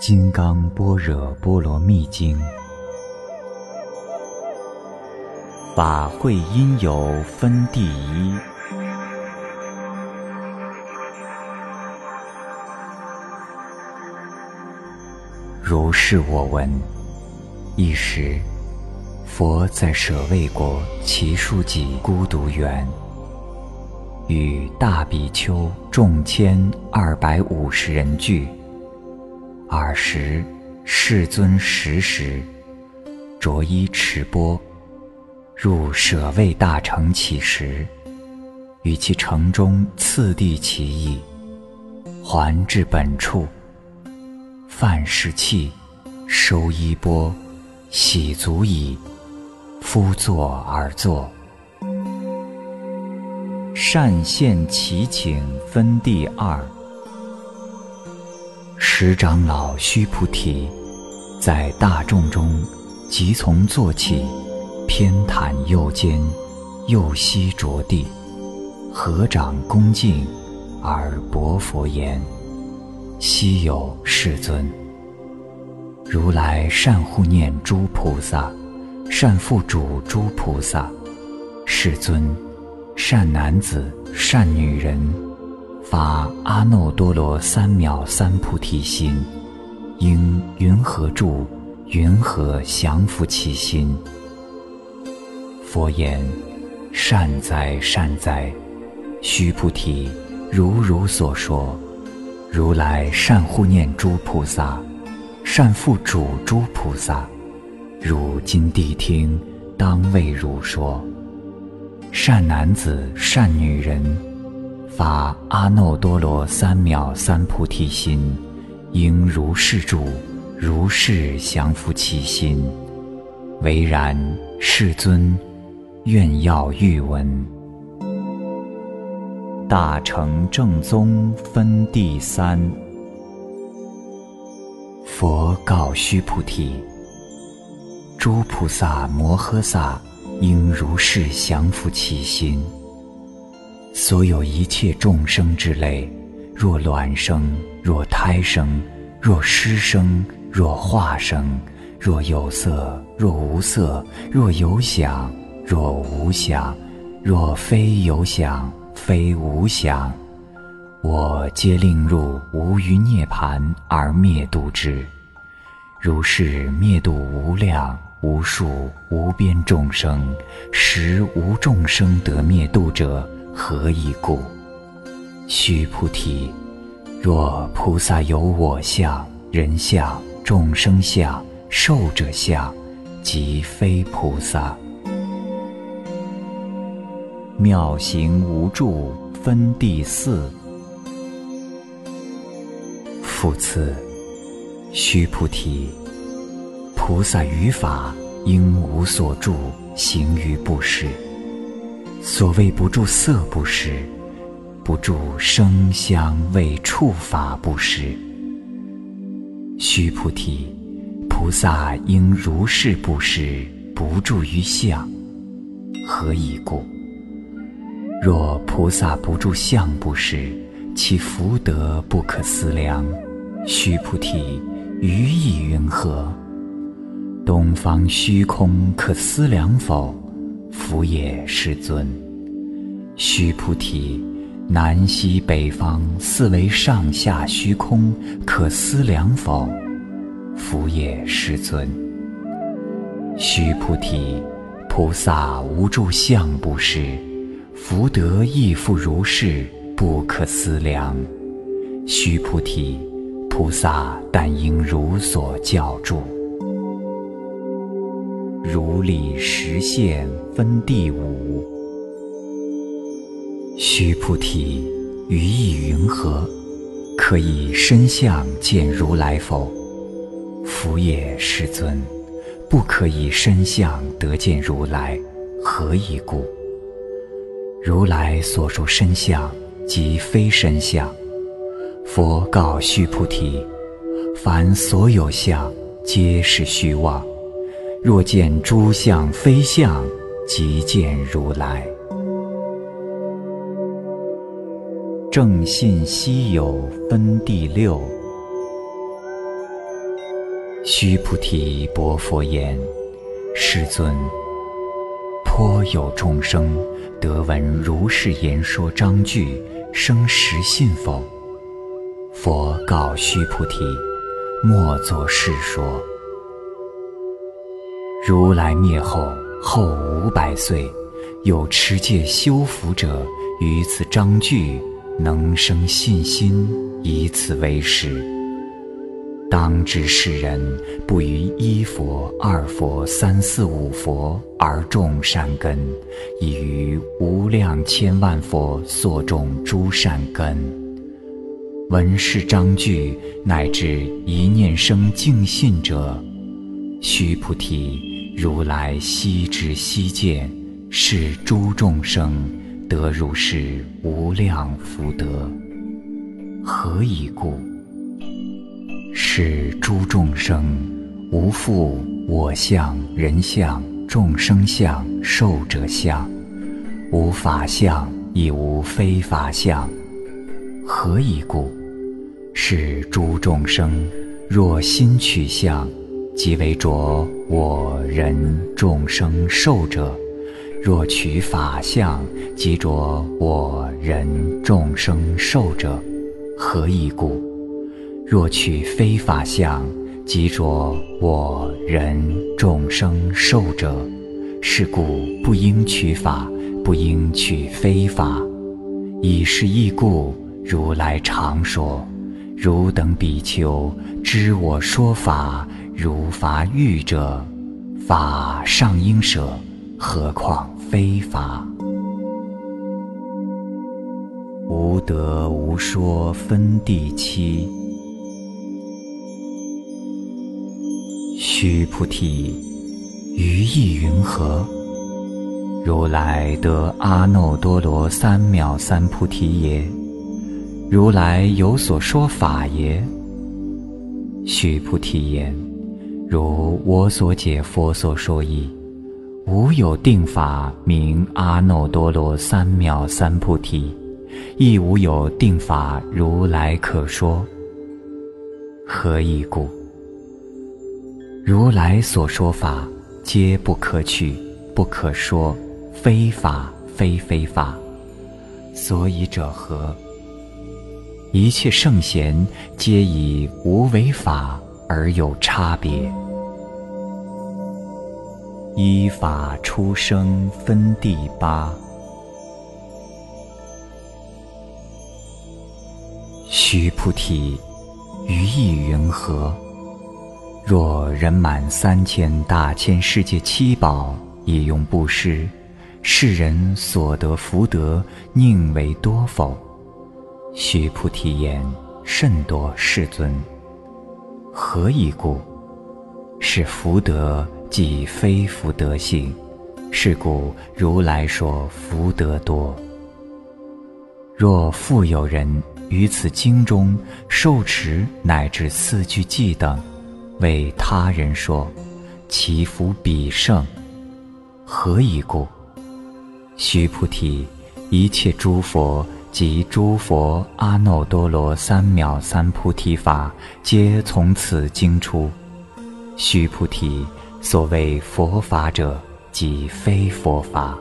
金刚般若波罗蜜经》，法会因有分第一。如是我闻。一时，佛在舍卫国祇树给孤独园，与大比丘众千二百五十人聚。尔时，世尊时时着衣持钵，入舍卫大城乞食，与其城中次第其意，还至本处。饭食讫，收衣钵，洗足矣。夫坐而坐。善现其请分第二。十长老须菩提，在大众中，即从坐起，偏袒右肩，右膝着地，合掌恭敬，而薄佛言。昔有世尊，如来善护念诸菩萨，善付嘱诸菩萨。世尊，善男子、善女人，发阿耨多罗三藐三菩提心，应云何住？云何降伏其心？佛言：善哉，善哉！须菩提，如汝所说。如来善护念诸菩萨，善付嘱诸菩萨。汝今谛听，当为汝说。善男子、善女人，法阿耨多罗三藐三菩提心，应如是住，如是降伏其心。唯然，世尊，愿要欲闻。大乘正宗分第三。佛告须菩提：诸菩萨摩诃萨应如是降伏其心。所有一切众生之类，若卵生，若胎生，若湿生，若化生，若有色，若无色，若有想，若无想，若非有想。非无想，我皆令入无余涅盘而灭度之。如是灭度无量无数无边众生，实无众生得灭度者，何以故？须菩提，若菩萨有我相、人相、众生相、寿者相，即非菩萨。妙行无住分第四。复次，须菩提，菩萨于法应无所住，行于布施。所谓不住色布施，不住声香味触法布施。须菩提，菩萨应如是布施，不住于相。何以故？若菩萨不住相不施，其福德不可思量。须菩提，于意云何？东方虚空可思量否？福也，世尊。须菩提，南西北方四维上下虚空可思量否？福也，世尊。须菩提，菩萨无住相不施。福德亦复如是，不可思量。须菩提，菩萨但应如所教住。如理实现分第五。须菩提，于意云何？可以身相见如来否？佛也，世尊。不可以身相得见如来，何以故？如来所说身相，即非身相。佛告须菩提：凡所有相，皆是虚妄。若见诸相非相，即见如来。正信希有分第六。须菩提，薄佛言：“世尊，颇有众生得闻如是言说章句，生实信否？”佛告须菩提：“莫作是说。如来灭后后五百岁，有持戒修福者，于此章句能生信心，以此为实。当知世人不于一佛、二佛、三四五佛而种善根，亦于无量千万佛所种诸善根。闻是章句，乃至一念生净信者，须菩提。”如来悉知悉见，是诸众生得如是无量福德。何以故？是诸众生无复我相、人相、众生相、寿者相，无法相，亦无非法相。何以故？是诸众生若心取相。即为着我人众生寿者，若取法相，即着我人众生寿者，何以故？若取非法相，即着我人众生寿者，是故不应取法，不应取非法。以是义故，如来常说：汝等比丘，知我说法。如法欲者，法尚应舍，何况非法？无得无说分第七。须菩提，于意云何？如来得阿耨多罗三藐三菩提耶？如来有所说法耶？须菩提言。如我所解佛所说意，无有定法名阿耨多罗三藐三菩提，亦无有定法如来可说。何以故？如来所说法，皆不可取，不可说，非法非非法。所以者何？一切圣贤皆以无为法。而有差别。依法出生分第八。须菩提，于意云何？若人满三千大千世界七宝，以用布施，世人所得福德，宁为多否？须菩提言：甚多，世尊。何以故？是福德即非福德性，是故如来说福德多。若复有人于此经中受持乃至四句偈等，为他人说，其福彼胜。何以故？须菩提，一切诸佛。及诸佛阿耨多罗三藐三菩提法，皆从此经出。须菩提，所谓佛法者，即非佛法。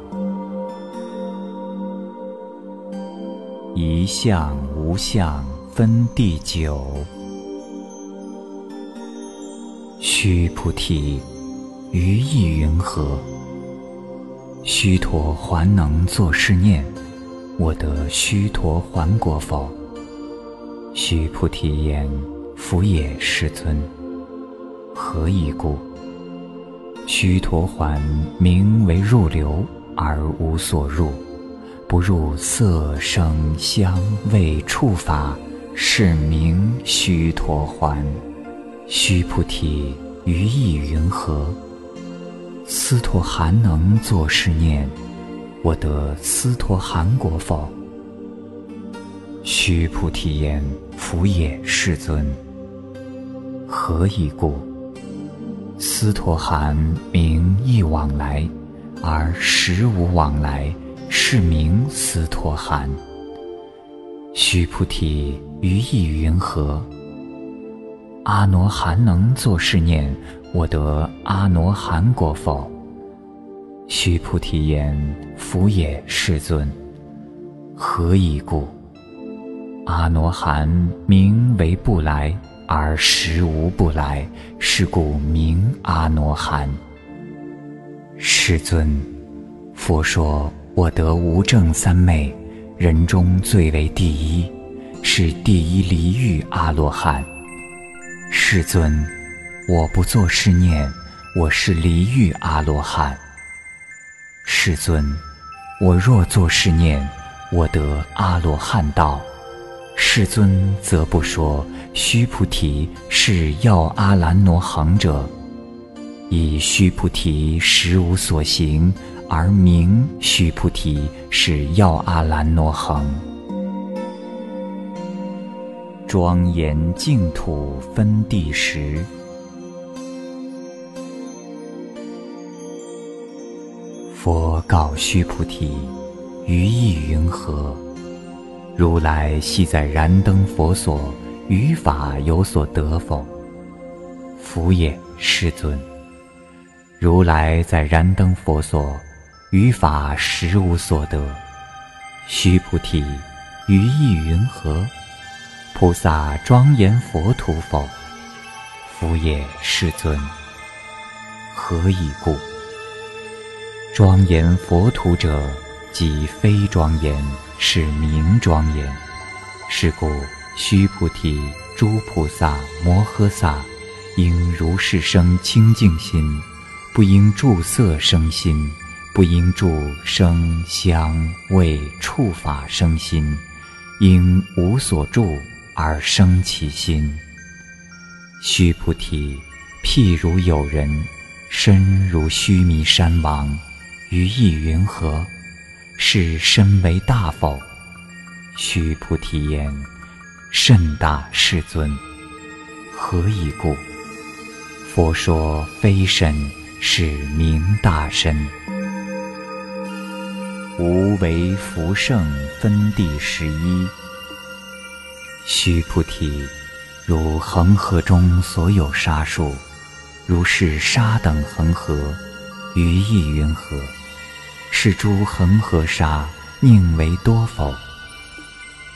一相无相分第九。须菩提，于意云何？须陀还能作是念。我得须陀还果否？须菩提言：福也，世尊。何以故？须陀洹名为入流，而无所入，不入色声香味触法，是名须陀洹。须菩提，于意云何？斯陀含能作是念。我得斯陀含果否？须菩提言：福也，世尊。何以故？斯陀含名亦往来，而实无往来，是名斯陀含。须菩提，于意云何？阿罗汉能作是念：我得阿罗汉果否？须菩提言：夫也，世尊。何以故？阿罗汉名为不来，而实无不来，是故名阿罗汉。世尊，佛说我得无证三昧，人中最为第一，是第一离欲阿罗汉。世尊，我不作是念，我是离欲阿罗汉。世尊，我若作是念，我得阿罗汉道。世尊则不说。须菩提是要阿兰罗行者，以须菩提实无所行，而名须菩提是要阿兰罗行。庄严净土分第十。佛告须菩提：于意云何？如来系在燃灯佛所，于法有所得否？福也，世尊。如来在燃灯佛所，于法实无所得。须菩提，于意云何？菩萨庄严佛土否？福也，世尊。何以故？庄严佛土者，即非庄严。是名庄严，是故须菩提、诸菩萨摩诃萨，应如是生清净心，不应住色生心，不应住声香味触法生心，应无所住而生其心。须菩提，譬如有人身如须弥山王，于意云何？是身为大否？须菩提言：甚大，世尊。何以故？佛说非身，是名大身。无为福圣分第十一。须菩提，如恒河中所有沙数，如是沙等恒河，于意云何？是诸恒河沙，宁为多否？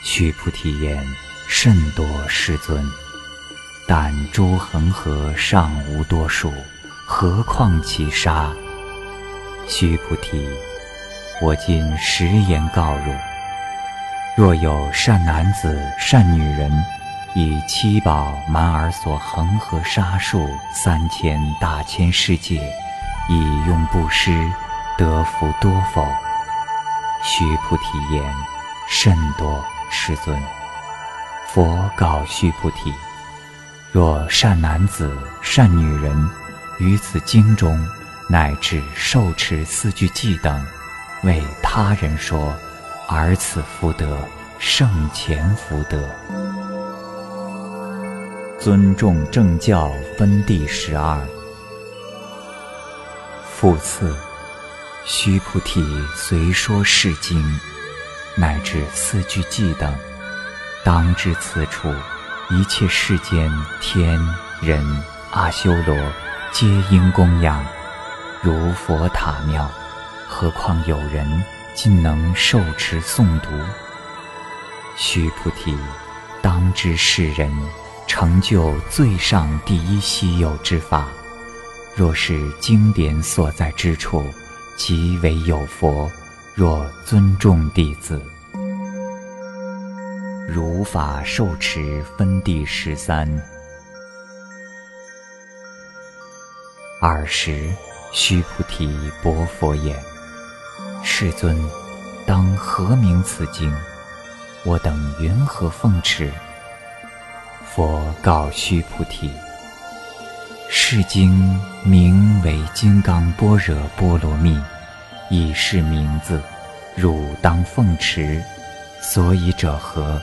须菩提言：甚多，世尊。但诸恒河尚无多数，何况其沙？须菩提，我今实言告汝：若有善男子、善女人，以七宝满尔所恒河沙数三千大千世界，以用布施。得福多否？须菩提言：甚多，世尊。佛告须菩提：若善男子、善女人于此经中，乃至受持四句偈等，为他人说，而此福德胜前福德。尊重正教分第十二。复次。须菩提，随说是经，乃至四句偈等，当知此处一切世间天人阿修罗，皆应供养，如佛塔庙。何况有人今能受持诵读？须菩提，当知世人成就最上第一稀有之法，若是经典所在之处。即为有佛，若尊重弟子，如法受持分第十三。尔时，须菩提薄佛言：“世尊，当何名此经？我等云何奉持？”佛告须菩提。是经名为《金刚般若波罗蜜》，以是名字，汝当奉持。所以者何？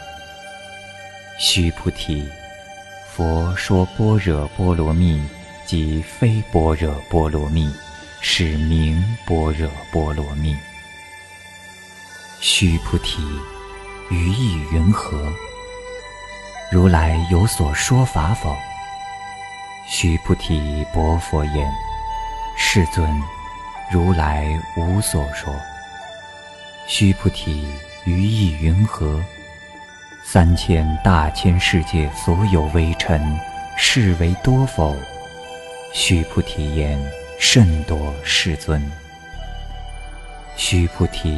须菩提，佛说般若波罗蜜，即非般若波罗蜜，是名般若波罗蜜。须菩提，于意云何？如来有所说法否？须菩提，薄佛言：“世尊，如来无所说。”须菩提，于意云何？三千大千世界所有微尘，是为多否？须菩提言：甚多，世尊。须菩提，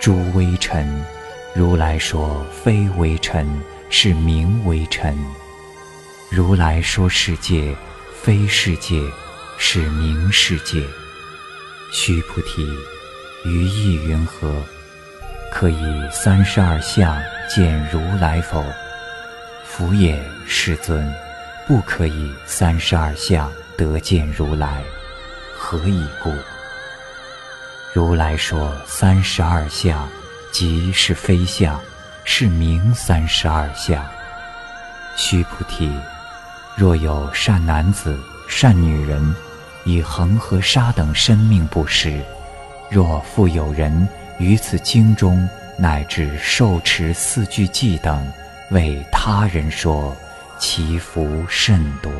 诸微尘，如来说非微尘，是名微尘。如来说世界，非世界，是名世界。须菩提，于意云何？可以三十二相见如来否？福也，世尊，不可以三十二相得见如来。何以故？如来说三十二相，即是非相，是名三十二相。须菩提，若有善男子、善女人，以恒河沙等生命布施；若复有人，于此经中，乃至受持四句偈等，为他人说，其福甚多。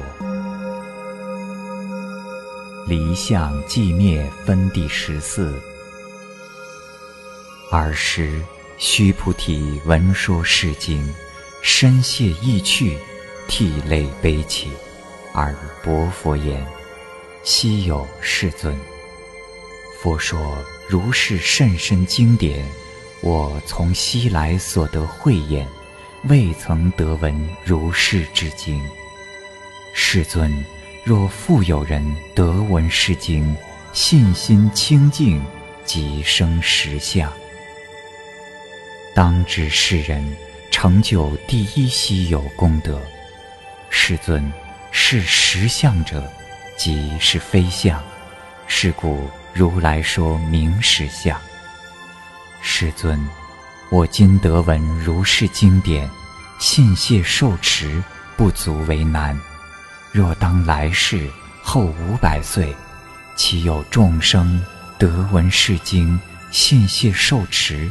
离相寂灭分第十四。尔时，须菩提闻说是经，深谢意趣，涕泪悲泣，而薄佛言：“希有世尊！佛说。”如是甚深经典，我从昔来所得慧眼，未曾得闻如是之经。世尊，若复有人得闻是经，信心清净，即生实相。当知世人成就第一稀有功德。世尊，是实相者，即是非相。是故。如来说明实相。世尊，我今得闻如是经典，信谢受持，不足为难。若当来世后五百岁，其有众生得闻是经，信谢受持，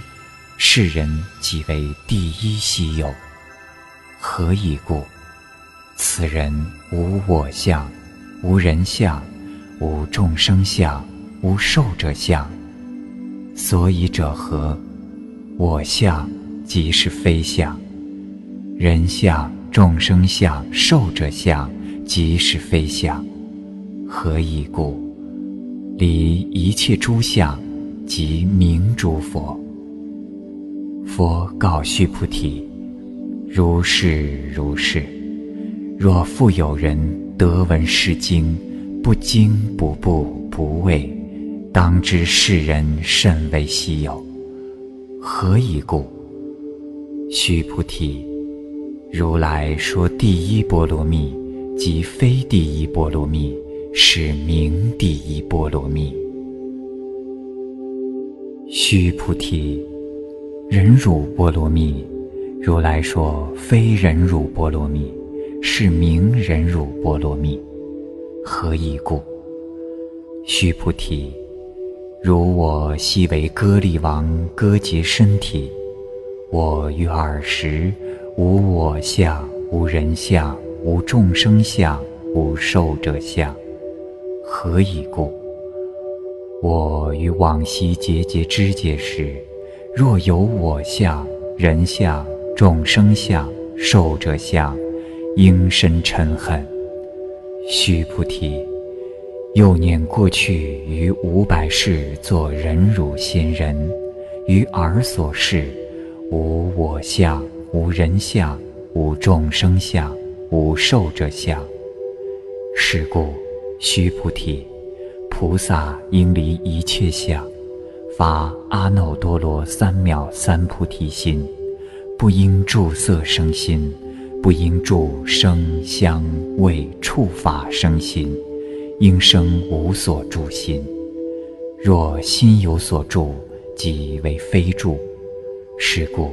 世人即为第一稀有。何以故？此人无我相，无人相，无众生相。无受者相，所以者何？我相即是非相，人相、众生相、寿者相即是非相。何以故？离一切诸相，即名诸佛。佛告须菩提：如是如是。若复有人得闻是经，不惊不怖不畏。当知世人甚为稀有，何以故？须菩提，如来说第一波罗蜜，即非第一波罗蜜，是名第一波罗蜜。须菩提，忍辱波罗蜜，如来说非忍辱波罗蜜，是名忍辱波罗蜜。何以故？须菩提。如我昔为歌利王割截身体，我于尔时无我相，无人相，无众生相，无寿者相。何以故？我于往昔节节之节时，若有我相、人相、众生相、寿者相，应生嗔恨。须菩提。又念过去于五百世作忍辱仙人，于尔所示，无我相，无人相，无众生相，无寿者相。是故，须菩提，菩萨应离一切相，发阿耨多罗三藐三菩提心，不应住色生心，不应住声香味触法生心。应生无所住心，若心有所住，即为非住。是故，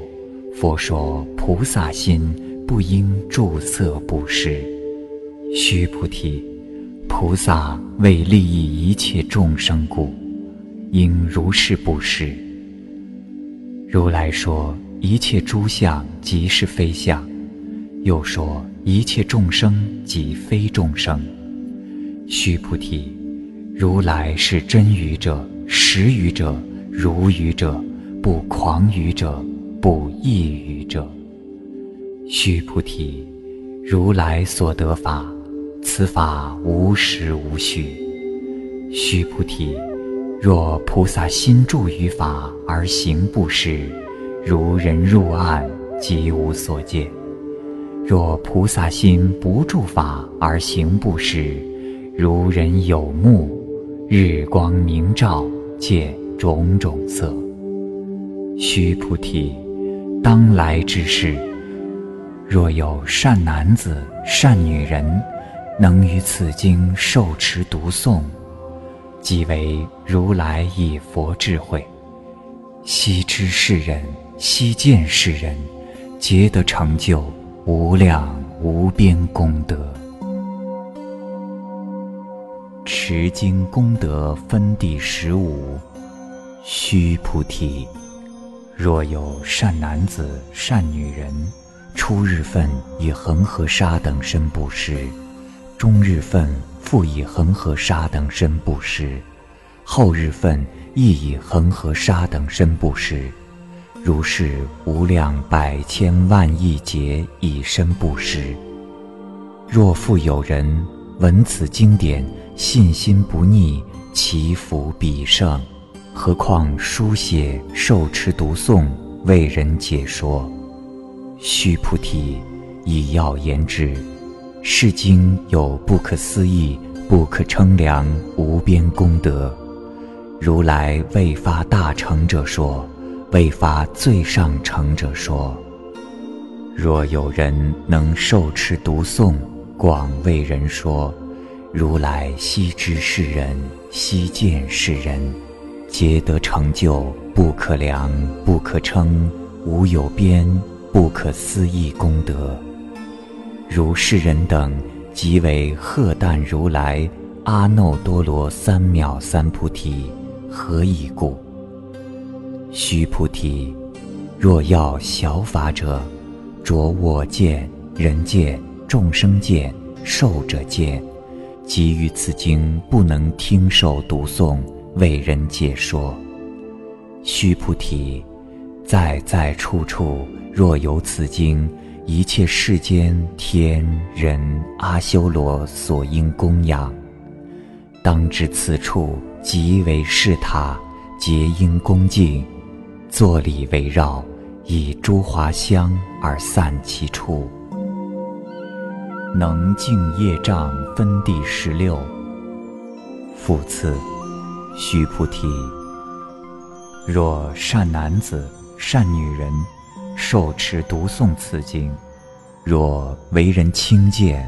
佛说菩萨心不应住色布施。须菩提，菩萨为利益一切众生故，应如是布施。如来说一切诸相即是非相，又说一切众生即非众生。须菩提，如来是真语者、实语者、如语者、不诳语者、不异语者。须菩提，如来所得法，此法无实无虚。须菩提，若菩萨心住于法而行布施，如人入暗，即无所见；若菩萨心不住法而行布施，如人有目，日光明照，见种种色。须菩提，当来之事，若有善男子、善女人，能于此经受持读诵，即为如来以佛智慧，悉知世人，悉见世人，皆得成就无量无边功德。持经功德分第十五。须菩提，若有善男子、善女人，初日分以恒河沙等身布施，中日分复以恒河沙等身布施，后日分亦以恒河沙等身布施，如是无量百千万亿劫以身布施。若复有人闻此经典，信心不逆，其福彼盛。何况书写、受持、读诵、为人解说。须菩提，以要言之，是经有不可思议、不可称量无边功德。如来未发大成者说，未发最上成者说。若有人能受持读诵，广为人说。如来悉知世人，悉见世人，皆得成就不可量、不可称、无有边、不可思议功德。如世人等，即为荷担如来、阿耨多罗三藐三菩提，何以故？须菩提，若要小法者，着我见、人见、众生见、寿者见。即于此经不能听受读诵，为人解说。须菩提，在在处处若有此经，一切世间天人阿修罗所应供养，当知此处即为是塔，皆应恭敬，坐礼围绕，以诸华香而散其处。能净业障分第十六。复次，须菩提，若善男子、善女人受持读诵此经，若为人轻贱，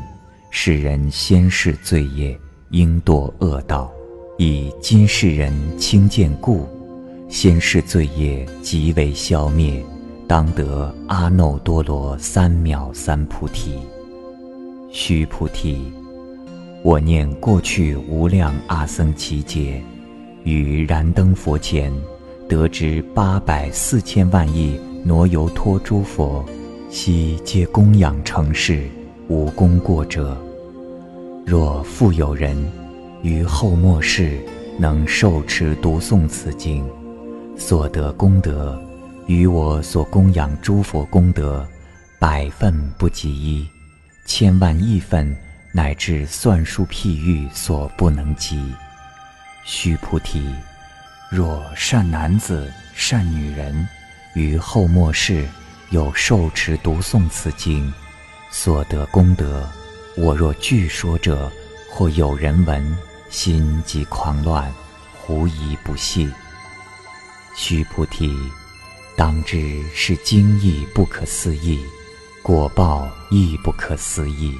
世人先世罪业，应堕恶道；以今世人轻贱故，先世罪业即为消灭，当得阿耨多罗三藐三菩提。须菩提，我念过去无量阿僧祇劫，于燃灯佛前，得知八百四千万亿挪游托诸佛，悉皆供养成事，无功过者。若复有人于后末世能受持读诵此经，所得功德，与我所供养诸佛功德，百分不及一。千万亿分，乃至算数譬喻所不能及。须菩提，若善男子、善女人，于后末世有受持读诵此经，所得功德，我若据说者，或有人闻，心即狂乱，狐疑不信。须菩提，当知是经义不可思议。果报亦不可思议。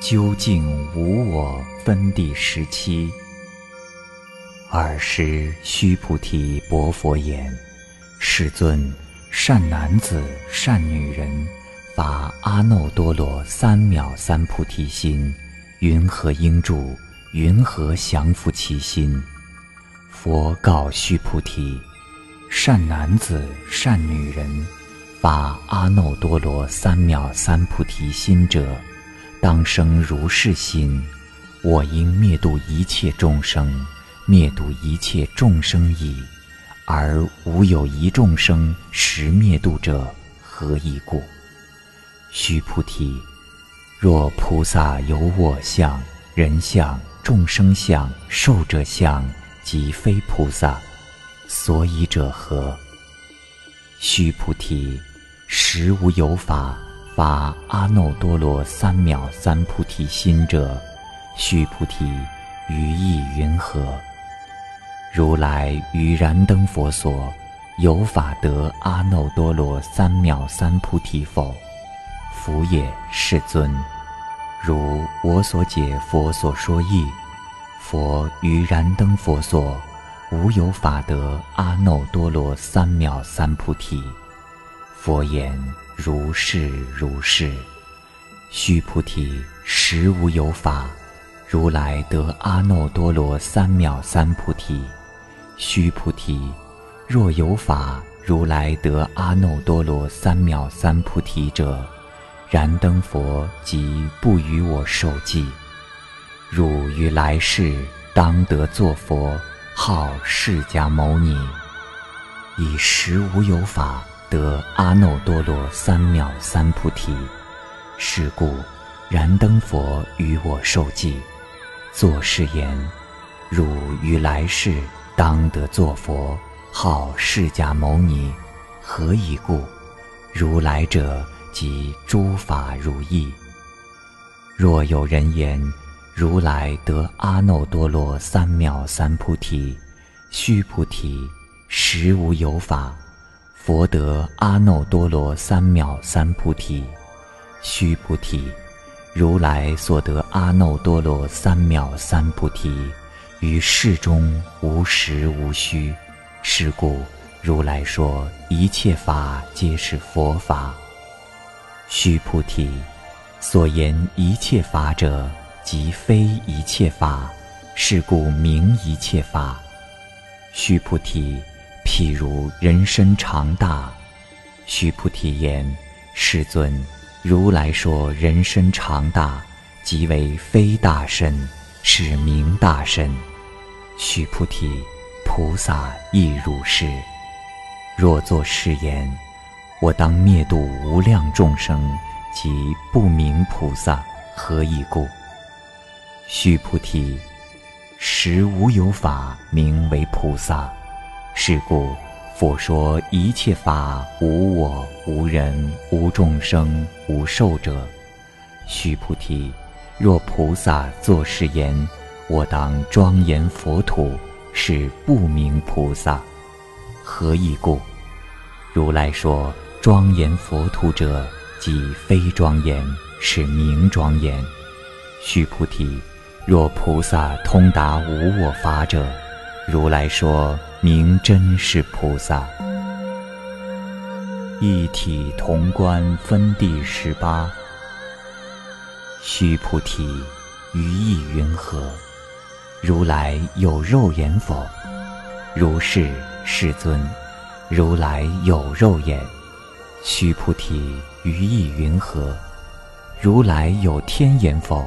究竟无我分第十七。尔时须菩提薄佛言：“世尊，善男子、善女人，发阿耨多罗三藐三菩提心，云何应住？云何降伏其心？”佛告须菩提：“善男子、善女人。”发阿耨多罗三藐三菩提心者，当生如是心。我应灭度一切众生，灭度一切众生矣，而无有一众生实灭度者，何以故？须菩提，若菩萨有我相、人相、众生相、寿者相，即非菩萨，所以者何？须菩提，实无有法发阿耨多罗三藐三菩提心者。须菩提，于意云何？如来于燃灯佛所有法得阿耨多罗三藐三菩提否？福也，世尊。如我所解佛所说义，佛于燃灯佛所无有法得阿耨多罗三藐三菩提。佛言：如是如是。须菩提，实无有法。如来得阿耨多罗三藐三菩提，须菩提，若有法如来得阿耨多罗三藐三菩提者，燃灯佛即不与我受记。汝于来世当得作佛，号释迦牟尼，以实无有法得阿耨多罗三藐三菩提。是故，燃灯佛与我受记。作是言：汝于来世当得作佛，号释迦牟尼。何以故？如来者，即诸法如意。若有人言：如来得阿耨多罗三藐三菩提，须菩提，实无有法。佛得阿耨多罗三藐三菩提，须菩提。如来所得阿耨多罗三藐三菩提，于世中无实无虚。是故如来说一切法皆是佛法。须菩提，所言一切法者，即非一切法。是故名一切法。须菩提，譬如人身长大。须菩提言：世尊。如来说：“人身长大，即为非大身，是名大身。”须菩提，菩萨亦如是。若作是言，我当灭度无量众生，即不名菩萨。何以故？须菩提，实无有法名为菩萨。是故。佛说一切法无我无人无众生无寿者，须菩提，若菩萨作是言，我当庄严佛土，是不明菩萨。何以故？如来说庄严佛土者，即非庄严，是名庄严。须菩提，若菩萨通达无我法者，如来说。名真是菩萨，一体同观分第十八。须菩提，于意云何？如来有肉眼否？如是，世尊。如来有肉眼。须菩提，于意云何？如来有天眼否？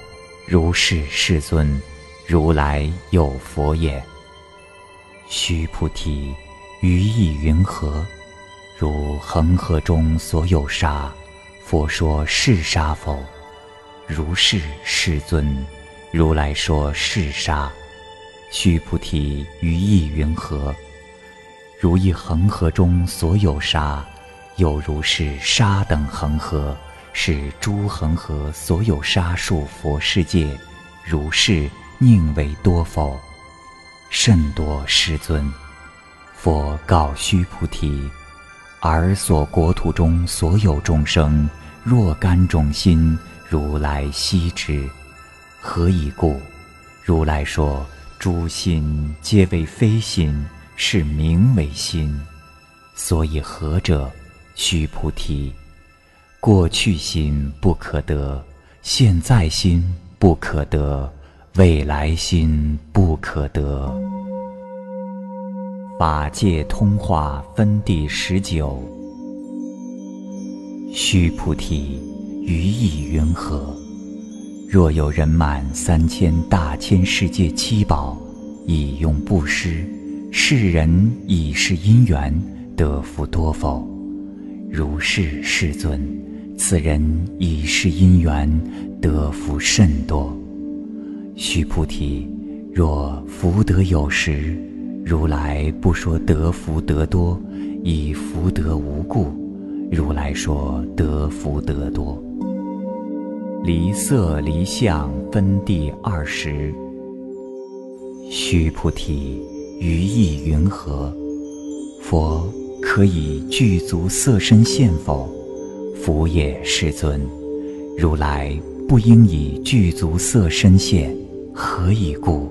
如是，世尊。如来有佛眼。须菩提，于意云何？如恒河中所有沙，佛说是沙否？如是，世尊。如来说是沙。须菩提，于意云何？如一恒河中所有沙，有如是沙等恒河，是诸恒河所有沙数佛世界，如是宁为多否？甚多，世尊。佛告须菩提：“尔所国土中所有众生，若干种心，如来悉知。何以故？如来说：诸心皆为非心，是名为心。所以何者？须菩提，过去心不可得，现在心不可得，未来心不可得。法界通化分第十九。须菩提，于意云何？若有人满三千大千世界七宝，以用布施，世人以是因缘得福多否？如是，世尊，此人以是因缘得福甚多。须菩提，若福德有时。如来不说得福得多，以福德无故。如来说得福得多。离色离相分第二十。须菩提，于意云何？佛可以具足色身现否？佛也，世尊。如来不应以具足色身现，何以故？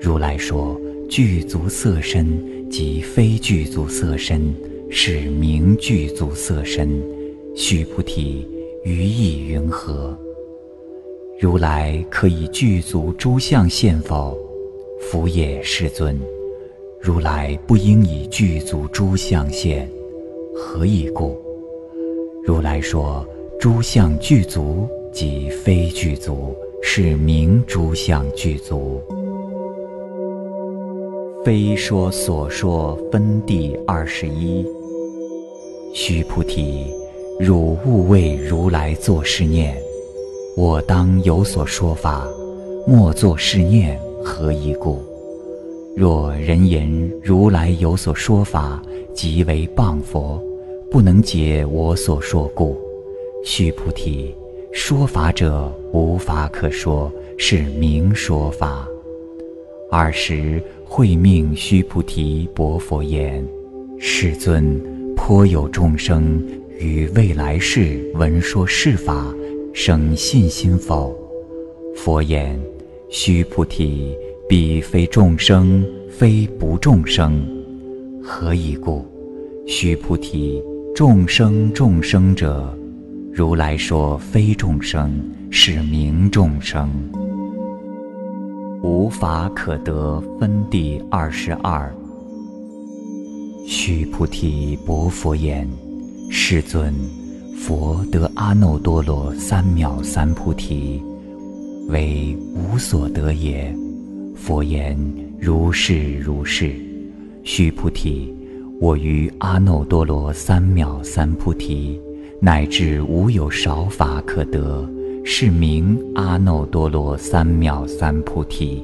如来说。具足色身即非具足色身，是名具足色身。须菩提，于意云何？如来可以具足诸相现否？佛也，世尊。如来不应以具足诸相现，何以故？如来说：诸相具足即非具足，是名诸相具足。非说所说分第二十一。须菩提，汝勿为如来作是念：我当有所说法，莫作是念，何以故？若人言如来有所说法，即为谤佛，不能解我所说故。须菩提，说法者无法可说，是名说法。尔时。会命须菩提薄佛言：“世尊，颇有众生于未来世闻说是法，生信心否？”佛言：“须菩提，彼非众生，非不众生。何以故？须菩提，众生众生者，如来说非众生，是名众生。”无法可得分第二十二。须菩提，薄佛言：“世尊，佛得阿耨多罗三藐三菩提，为无所得也。”佛言：“如是如是。”须菩提，我于阿耨多罗三藐三菩提，乃至无有少法可得。是名阿耨多罗三藐三菩提。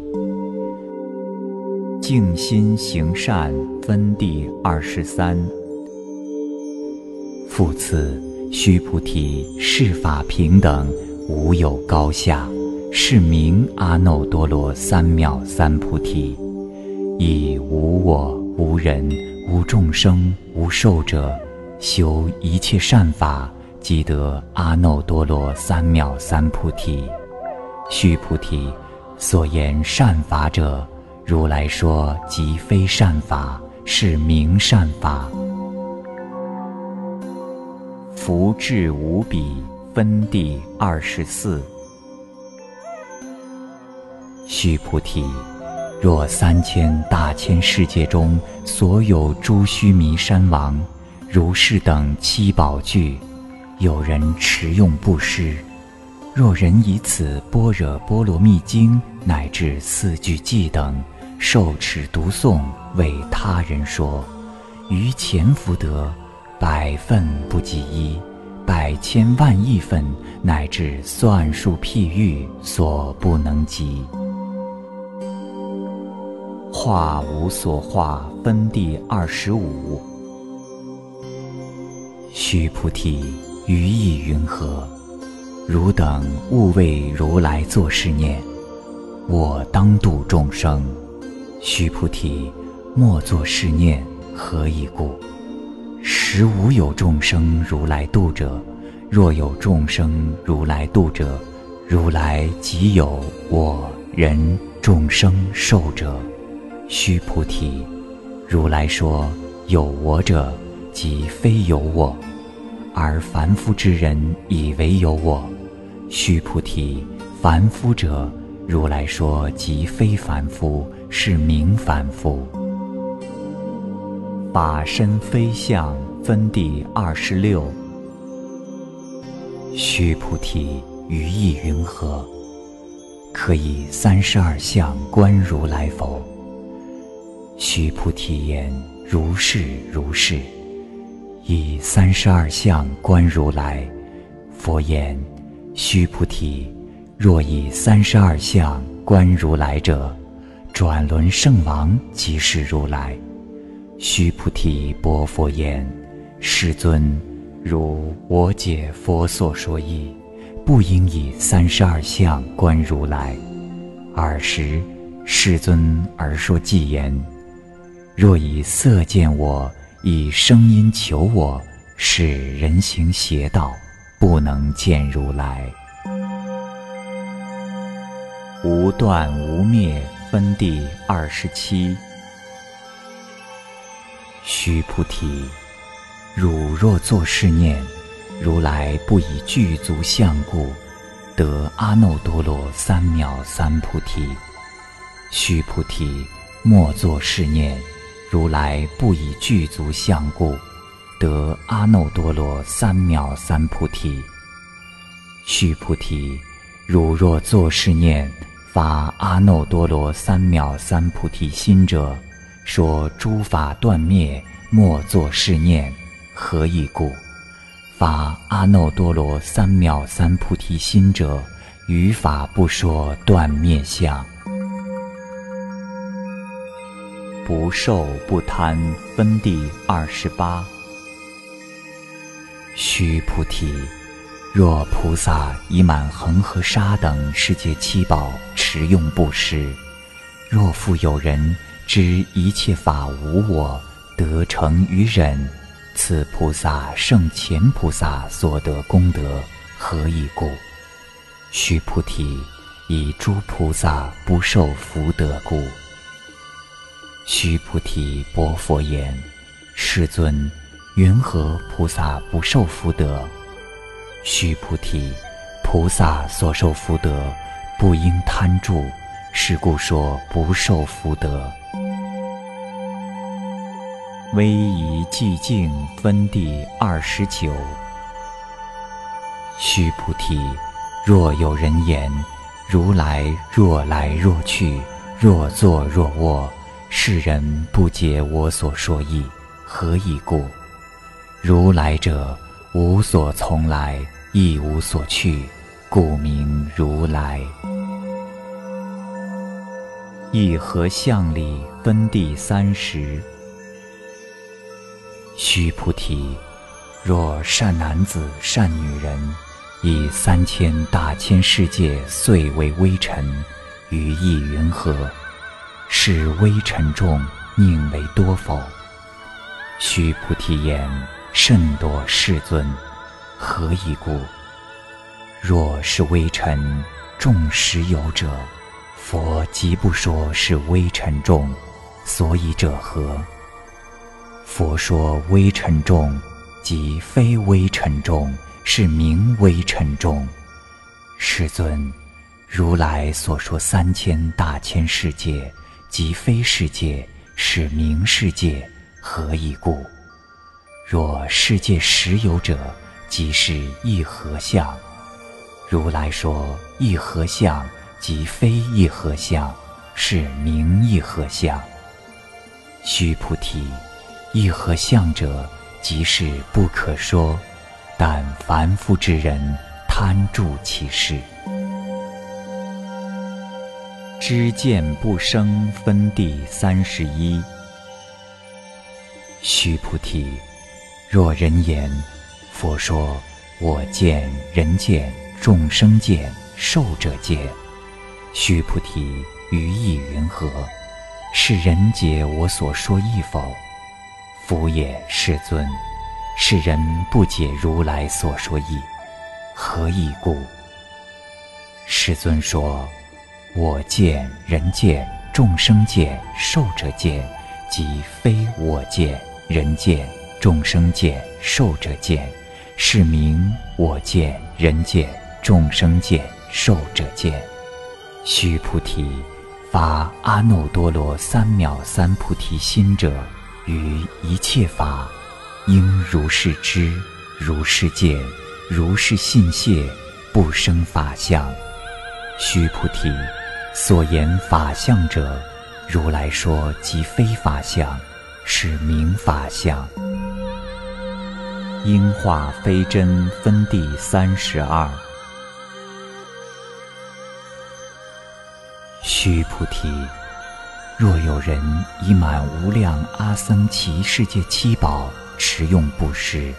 静心行善分第二十三。复次，须菩提，世法平等，无有高下，是名阿耨多罗三藐三菩提。以无我、无人、无众生、无寿者，修一切善法。即得阿耨多罗三藐三菩提。须菩提，所言善法者，如来说即非善法，是名善法。福至无比分第二十四。须菩提，若三千大千世界中所有诸须弥山王，如是等七宝具。有人持用布施，若人以此般若波罗蜜经乃至四句偈等受持读诵，为他人说，于前福德百分不及一，百千万亿分乃至算数譬喻所不能及。化无所化分第二十五。须菩提。于意云何？汝等勿为如来作是念：我当度众生。须菩提，莫作是念，何以故？实无有众生如来度者，若有众生如来度者，如来即有我人众生寿者。须菩提，如来说有我者，即非有我，而凡夫之人以为有我。须菩提，凡夫者，如来说即非凡夫，是名凡夫。法身非相分第二十六。须菩提，于意云何？可以三十二相观如来否？须菩提言：如是如是。以三十二相观如来。佛言。须菩提，若以三十二相观如来者，转轮圣王即是如来。须菩提，薄佛言：“世尊，如我解佛所说义，不应以三十二相观如来。尔时，世尊而说偈言：若以色见我，以声音求我，是人行邪道。”不能见如来，无断无灭分第二十七。须菩提，汝若作是念，如来不以具足相故，得阿耨多罗三藐三菩提。须菩提，莫作是念，如来不以具足相故。得阿耨多罗三藐三菩提。须菩提，汝若作是念，发阿耨多罗三藐三菩提心者，说诸法断灭，莫作是念，何以故？发阿耨多罗三藐三菩提心者，于法不说断灭相。不受不贪分第二十八。须菩提，若菩萨以满恒河沙等世界七宝持用布施，若复有人知一切法无我，得成于忍，此菩萨胜前菩萨所得功德，何以故？须菩提，以诸菩萨不受福德故。须菩提，薄佛言：世尊。云何菩萨不受福德？须菩提，菩萨所受福德，不应贪著，是故说不受福德。威仪寂静分第二十九。须菩提，若有人言：如来若来若去，若坐若卧，世人不解我所说意，何以故？如来者，无所从来，亦无所去，故名如来。一合相里分第三十。须菩提，若善男子、善女人，以三千大千世界碎为微尘，于意云何？是微尘众，宁为多否？须菩提言。甚多世尊，何以故？若是微尘众实有者，佛即不说是微尘众，所以者何？佛说微尘众，即非微尘众，是名微尘众。世尊，如来所说三千大千世界，即非世界，是名世界，何以故？若世界实有者，即是一合相。如来说一合相，即非一合相，是名一合相。须菩提，一合相者，即是不可说，但凡夫之人贪著其事。知见不生分第三十一。须菩提。若人言，佛说我见、人见、众生见、寿者见。须菩提，于意云何？是人解我所说意否？夫也，世尊。是人不解如来所说意，何以故？世尊说：我见、人见、众生见、寿者见，即非我见、人见、众生见、寿者见，是名我见、人见、众生见、寿者见。须菩提，发阿耨多罗三藐三菩提心者，于一切法，应如是知，如是见。如是信解，不生法相。须菩提，所言法相者，如来说即非法相，是名法相。应化非真分第三十二。须菩提，若有人以满无量阿僧祇世界七宝持用布施。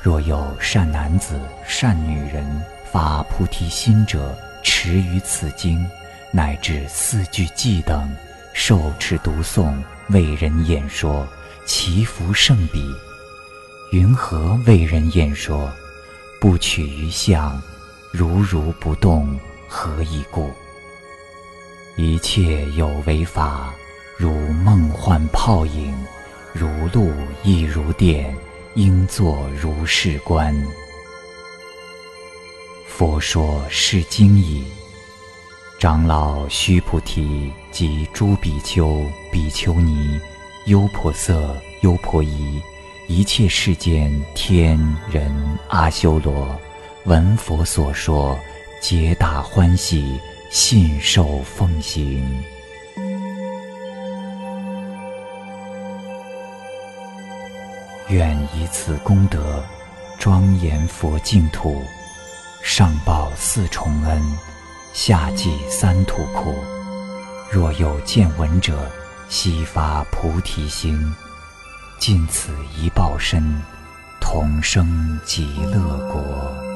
若有善男子、善女人发菩提心者，持于此经，乃至四句偈等，受持读诵，为人演说，祈福胜彼。云何为人演说？不取于相，如如不动，何以故？一切有为法，如梦幻泡影，如露亦如电。应作如是观。佛说是经已。长老须菩提及诸比丘、比丘尼、优婆塞、优婆夷，一切世间天人阿修罗，闻佛所说，皆大欢喜，信受奉行。愿以此功德，庄严佛净土，上报四重恩，下济三途苦。若有见闻者，悉发菩提心，尽此一报身，同生极乐国。